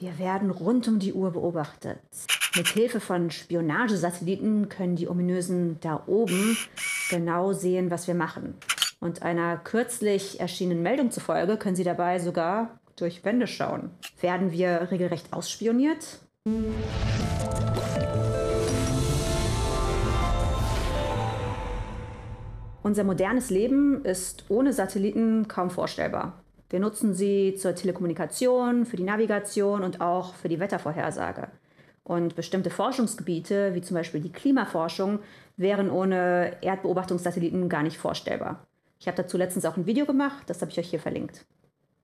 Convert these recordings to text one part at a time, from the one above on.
Wir werden rund um die Uhr beobachtet. Mit Hilfe von Spionagesatelliten können die ominösen da oben genau sehen, was wir machen. Und einer kürzlich erschienenen Meldung zufolge können sie dabei sogar durch Wände schauen. Werden wir regelrecht ausspioniert? Unser modernes Leben ist ohne Satelliten kaum vorstellbar. Wir nutzen sie zur Telekommunikation, für die Navigation und auch für die Wettervorhersage. Und bestimmte Forschungsgebiete, wie zum Beispiel die Klimaforschung, wären ohne Erdbeobachtungssatelliten gar nicht vorstellbar. Ich habe dazu letztens auch ein Video gemacht, das habe ich euch hier verlinkt.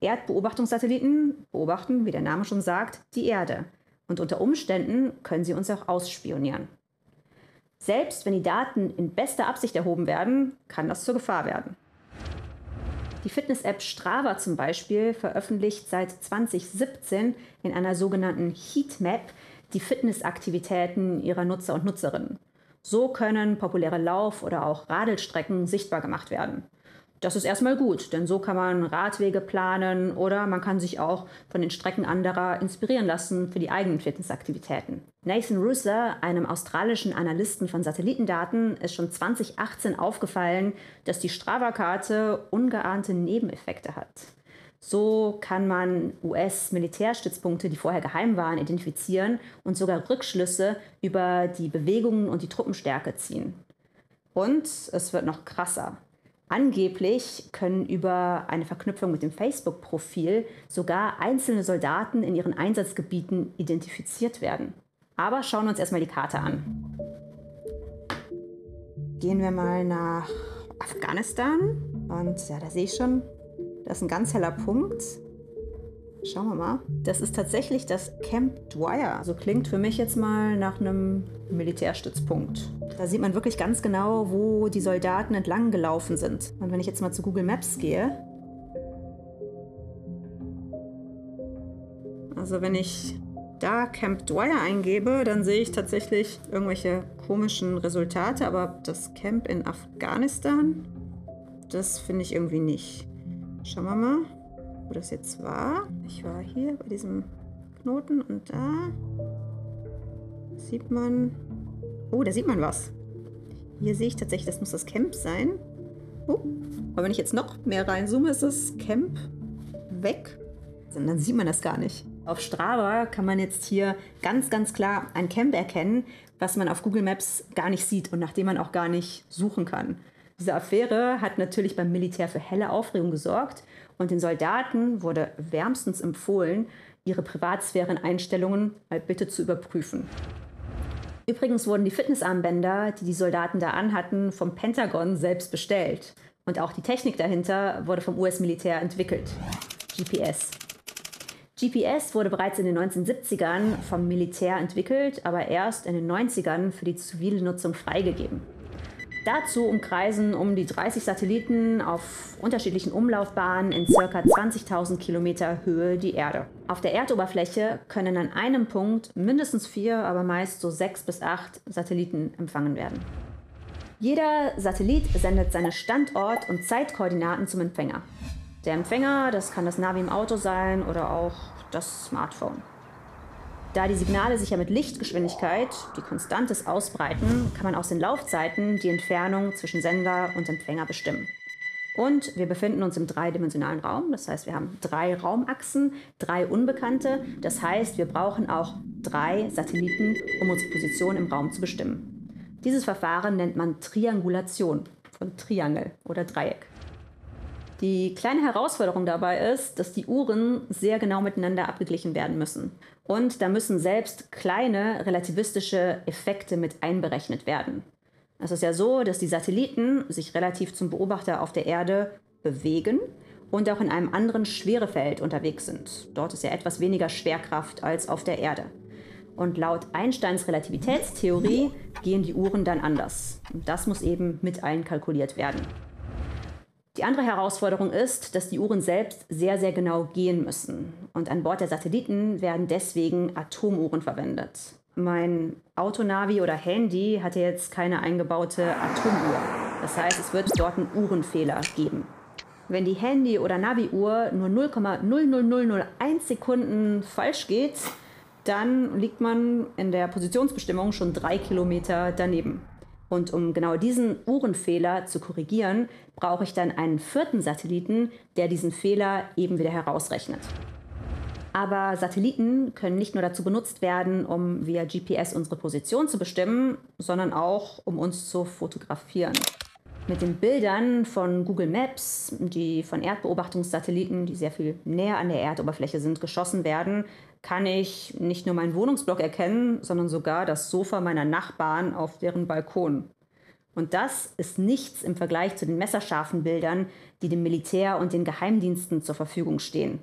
Erdbeobachtungssatelliten beobachten, wie der Name schon sagt, die Erde. Und unter Umständen können sie uns auch ausspionieren. Selbst wenn die Daten in bester Absicht erhoben werden, kann das zur Gefahr werden. Die Fitness-App Strava zum Beispiel veröffentlicht seit 2017 in einer sogenannten Heatmap die Fitnessaktivitäten ihrer Nutzer und Nutzerinnen. So können populäre Lauf- oder auch Radelstrecken sichtbar gemacht werden. Das ist erstmal gut, denn so kann man Radwege planen oder man kann sich auch von den Strecken anderer inspirieren lassen für die eigenen Fitnessaktivitäten. Nathan Russer, einem australischen Analysten von Satellitendaten, ist schon 2018 aufgefallen, dass die Strava-Karte ungeahnte Nebeneffekte hat. So kann man US-Militärstützpunkte, die vorher geheim waren, identifizieren und sogar Rückschlüsse über die Bewegungen und die Truppenstärke ziehen. Und es wird noch krasser. Angeblich können über eine Verknüpfung mit dem Facebook-Profil sogar einzelne Soldaten in ihren Einsatzgebieten identifiziert werden. Aber schauen wir uns erstmal die Karte an. Gehen wir mal nach Afghanistan. Und ja, da sehe ich schon, das ist ein ganz heller Punkt. Schauen wir mal. Das ist tatsächlich das Camp Dwyer. Also klingt für mich jetzt mal nach einem Militärstützpunkt. Da sieht man wirklich ganz genau, wo die Soldaten entlang gelaufen sind. Und wenn ich jetzt mal zu Google Maps gehe, also wenn ich da Camp Dwyer eingebe, dann sehe ich tatsächlich irgendwelche komischen Resultate, aber das Camp in Afghanistan, das finde ich irgendwie nicht. Schauen wir mal wo das jetzt war. Ich war hier bei diesem Knoten und da sieht man... Oh, da sieht man was. Hier sehe ich tatsächlich, das muss das Camp sein. Oh, aber wenn ich jetzt noch mehr reinzoome, ist das Camp weg. Und dann sieht man das gar nicht. Auf Strava kann man jetzt hier ganz, ganz klar ein Camp erkennen, was man auf Google Maps gar nicht sieht und nach dem man auch gar nicht suchen kann. Diese Affäre hat natürlich beim Militär für helle Aufregung gesorgt und den Soldaten wurde wärmstens empfohlen, ihre Privatsphäreneinstellungen mal bitte zu überprüfen. Übrigens wurden die Fitnessarmbänder, die die Soldaten da anhatten, vom Pentagon selbst bestellt. Und auch die Technik dahinter wurde vom US-Militär entwickelt. GPS. GPS wurde bereits in den 1970ern vom Militär entwickelt, aber erst in den 90ern für die zivile Nutzung freigegeben. Dazu umkreisen um die 30 Satelliten auf unterschiedlichen Umlaufbahnen in ca. 20.000 Kilometer Höhe die Erde. Auf der Erdoberfläche können an einem Punkt mindestens vier, aber meist so sechs bis acht Satelliten empfangen werden. Jeder Satellit sendet seine Standort- und Zeitkoordinaten zum Empfänger. Der Empfänger, das kann das Navi im Auto sein oder auch das Smartphone. Da die Signale sich ja mit Lichtgeschwindigkeit, die konstant ist, ausbreiten, kann man aus den Laufzeiten die Entfernung zwischen Sender und Empfänger bestimmen. Und wir befinden uns im dreidimensionalen Raum. Das heißt, wir haben drei Raumachsen, drei Unbekannte. Das heißt, wir brauchen auch drei Satelliten, um unsere Position im Raum zu bestimmen. Dieses Verfahren nennt man Triangulation von Triangel oder Dreieck. Die kleine Herausforderung dabei ist, dass die Uhren sehr genau miteinander abgeglichen werden müssen. Und da müssen selbst kleine relativistische Effekte mit einberechnet werden. Es ist ja so, dass die Satelliten sich relativ zum Beobachter auf der Erde bewegen und auch in einem anderen Schwerefeld unterwegs sind. Dort ist ja etwas weniger Schwerkraft als auf der Erde. Und laut Einsteins Relativitätstheorie gehen die Uhren dann anders. Und das muss eben mit einkalkuliert werden. Die andere Herausforderung ist, dass die Uhren selbst sehr, sehr genau gehen müssen. Und an Bord der Satelliten werden deswegen Atomuhren verwendet. Mein Autonavi oder Handy hat jetzt keine eingebaute Atomuhr. Das heißt, es wird dort einen Uhrenfehler geben. wenn die Handy- oder Navi-Uhr nur 0,00001 Sekunden falsch geht, dann liegt man in der Positionsbestimmung schon drei Kilometer daneben. Und um genau diesen Uhrenfehler zu korrigieren, brauche ich dann einen vierten Satelliten, der diesen Fehler eben wieder herausrechnet. Aber Satelliten können nicht nur dazu benutzt werden, um via GPS unsere Position zu bestimmen, sondern auch, um uns zu fotografieren. Mit den Bildern von Google Maps, die von Erdbeobachtungssatelliten, die sehr viel näher an der Erdoberfläche sind, geschossen werden, kann ich nicht nur meinen Wohnungsblock erkennen, sondern sogar das Sofa meiner Nachbarn auf deren Balkon. Und das ist nichts im Vergleich zu den messerscharfen Bildern, die dem Militär und den Geheimdiensten zur Verfügung stehen.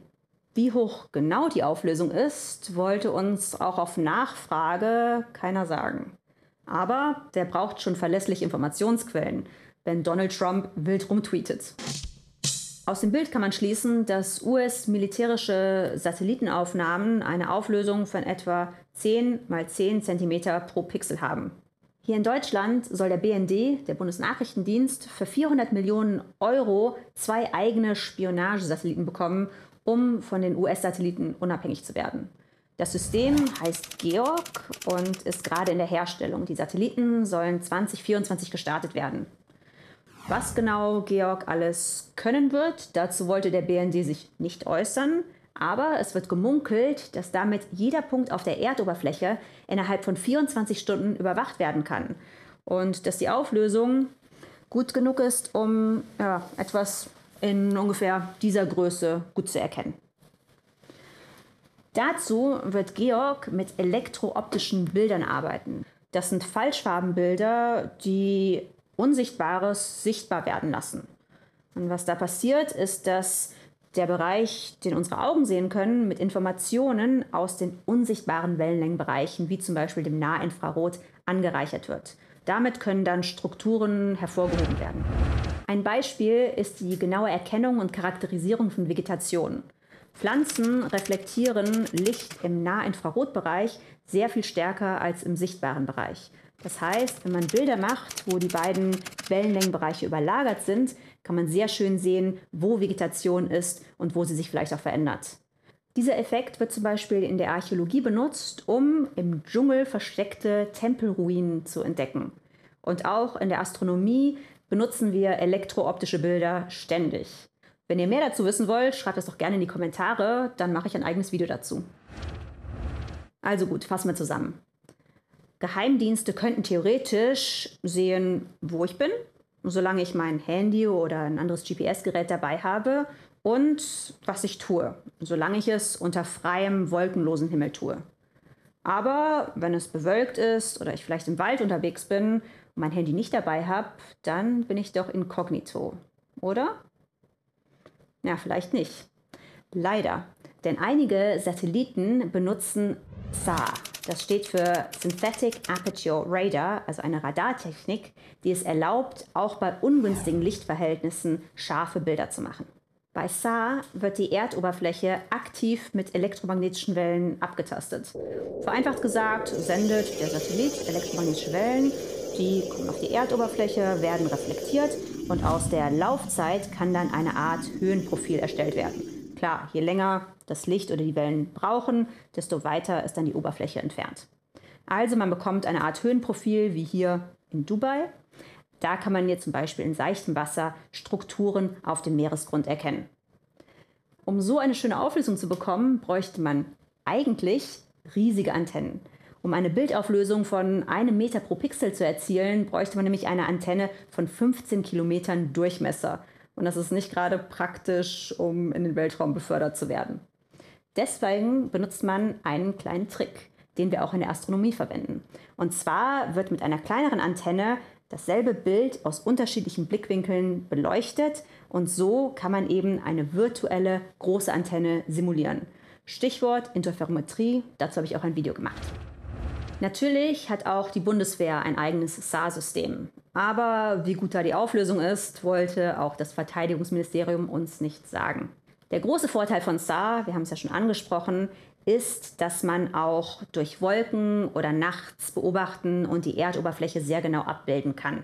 Wie hoch genau die Auflösung ist, wollte uns auch auf Nachfrage keiner sagen. Aber der braucht schon verlässliche Informationsquellen, wenn Donald Trump wild rumtweetet. Aus dem Bild kann man schließen, dass US-militärische Satellitenaufnahmen eine Auflösung von etwa 10 mal 10 cm pro Pixel haben. Hier in Deutschland soll der BND, der Bundesnachrichtendienst, für 400 Millionen Euro zwei eigene Spionagesatelliten bekommen, um von den US-Satelliten unabhängig zu werden. Das System heißt Georg und ist gerade in der Herstellung. Die Satelliten sollen 2024 gestartet werden. Was genau Georg alles können wird, dazu wollte der BND sich nicht äußern, aber es wird gemunkelt, dass damit jeder Punkt auf der Erdoberfläche innerhalb von 24 Stunden überwacht werden kann und dass die Auflösung gut genug ist, um ja, etwas in ungefähr dieser Größe gut zu erkennen. Dazu wird Georg mit elektrooptischen Bildern arbeiten. Das sind Falschfarbenbilder, die Unsichtbares sichtbar werden lassen. Und was da passiert, ist, dass der Bereich, den unsere Augen sehen können, mit Informationen aus den unsichtbaren Wellenlängenbereichen, wie zum Beispiel dem Nahinfrarot, angereichert wird. Damit können dann Strukturen hervorgehoben werden. Ein Beispiel ist die genaue Erkennung und Charakterisierung von Vegetation. Pflanzen reflektieren Licht im Nahinfrarotbereich sehr viel stärker als im sichtbaren Bereich. Das heißt, wenn man Bilder macht, wo die beiden Wellenlängenbereiche überlagert sind, kann man sehr schön sehen, wo Vegetation ist und wo sie sich vielleicht auch verändert. Dieser Effekt wird zum Beispiel in der Archäologie benutzt, um im Dschungel versteckte Tempelruinen zu entdecken. Und auch in der Astronomie benutzen wir elektrooptische Bilder ständig. Wenn ihr mehr dazu wissen wollt, schreibt es doch gerne in die Kommentare, dann mache ich ein eigenes Video dazu. Also gut, fassen wir zusammen. Geheimdienste könnten theoretisch sehen, wo ich bin, solange ich mein Handy oder ein anderes GPS-Gerät dabei habe und was ich tue, solange ich es unter freiem, wolkenlosen Himmel tue. Aber wenn es bewölkt ist oder ich vielleicht im Wald unterwegs bin mein Handy nicht dabei habe, dann bin ich doch inkognito, oder? Ja, vielleicht nicht. Leider, denn einige Satelliten benutzen SAR. Das steht für Synthetic Aperture Radar, also eine Radartechnik, die es erlaubt, auch bei ungünstigen Lichtverhältnissen scharfe Bilder zu machen. Bei SAR wird die Erdoberfläche aktiv mit elektromagnetischen Wellen abgetastet. Vereinfacht gesagt, sendet der Satellit elektromagnetische Wellen die kommen auf die Erdoberfläche, werden reflektiert und aus der Laufzeit kann dann eine Art Höhenprofil erstellt werden. Klar, je länger das Licht oder die Wellen brauchen, desto weiter ist dann die Oberfläche entfernt. Also man bekommt eine Art Höhenprofil wie hier in Dubai. Da kann man jetzt zum Beispiel in seichtem Wasser Strukturen auf dem Meeresgrund erkennen. Um so eine schöne Auflösung zu bekommen, bräuchte man eigentlich riesige Antennen. Um eine Bildauflösung von einem Meter pro Pixel zu erzielen, bräuchte man nämlich eine Antenne von 15 Kilometern Durchmesser. Und das ist nicht gerade praktisch, um in den Weltraum befördert zu werden. Deswegen benutzt man einen kleinen Trick, den wir auch in der Astronomie verwenden. Und zwar wird mit einer kleineren Antenne dasselbe Bild aus unterschiedlichen Blickwinkeln beleuchtet und so kann man eben eine virtuelle große Antenne simulieren. Stichwort Interferometrie, dazu habe ich auch ein Video gemacht. Natürlich hat auch die Bundeswehr ein eigenes SAR-System. Aber wie gut da die Auflösung ist, wollte auch das Verteidigungsministerium uns nicht sagen. Der große Vorteil von SAR, wir haben es ja schon angesprochen, ist, dass man auch durch Wolken oder nachts beobachten und die Erdoberfläche sehr genau abbilden kann.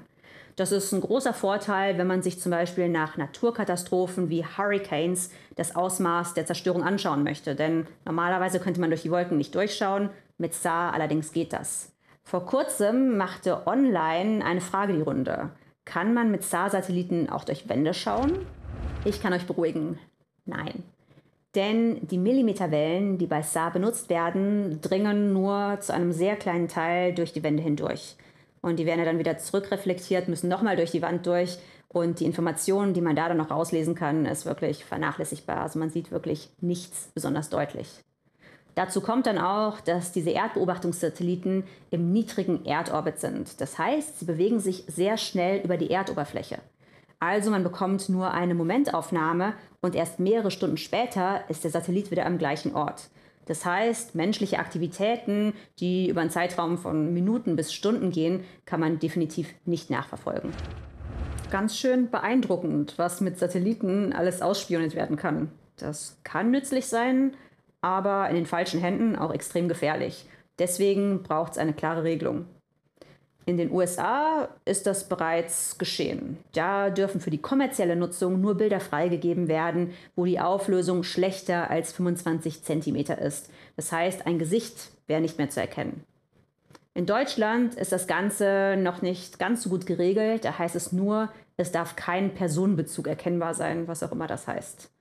Das ist ein großer Vorteil, wenn man sich zum Beispiel nach Naturkatastrophen wie Hurricanes das Ausmaß der Zerstörung anschauen möchte. Denn normalerweise könnte man durch die Wolken nicht durchschauen, mit SAR allerdings geht das. Vor kurzem machte online eine Frage die Runde. Kann man mit SAR-Satelliten auch durch Wände schauen? Ich kann euch beruhigen, nein. Denn die Millimeterwellen, die bei SAR benutzt werden, dringen nur zu einem sehr kleinen Teil durch die Wände hindurch. Und die werden ja dann wieder zurückreflektiert, müssen nochmal durch die Wand durch. Und die Informationen, die man da dann noch rauslesen kann, ist wirklich vernachlässigbar. Also man sieht wirklich nichts besonders deutlich. Dazu kommt dann auch, dass diese Erdbeobachtungssatelliten im niedrigen Erdorbit sind. Das heißt, sie bewegen sich sehr schnell über die Erdoberfläche. Also man bekommt nur eine Momentaufnahme und erst mehrere Stunden später ist der Satellit wieder am gleichen Ort. Das heißt, menschliche Aktivitäten, die über einen Zeitraum von Minuten bis Stunden gehen, kann man definitiv nicht nachverfolgen. Ganz schön beeindruckend, was mit Satelliten alles ausspioniert werden kann. Das kann nützlich sein, aber in den falschen Händen auch extrem gefährlich. Deswegen braucht es eine klare Regelung. In den USA ist das bereits geschehen. Da dürfen für die kommerzielle Nutzung nur Bilder freigegeben werden, wo die Auflösung schlechter als 25 cm ist. Das heißt, ein Gesicht wäre nicht mehr zu erkennen. In Deutschland ist das Ganze noch nicht ganz so gut geregelt. Da heißt es nur, es darf kein Personenbezug erkennbar sein, was auch immer das heißt.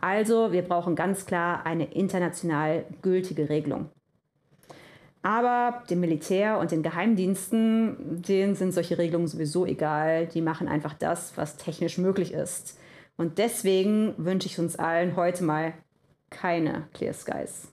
Also, wir brauchen ganz klar eine international gültige Regelung. Aber dem Militär und den Geheimdiensten, denen sind solche Regelungen sowieso egal. Die machen einfach das, was technisch möglich ist. Und deswegen wünsche ich uns allen heute mal keine Clear Skies.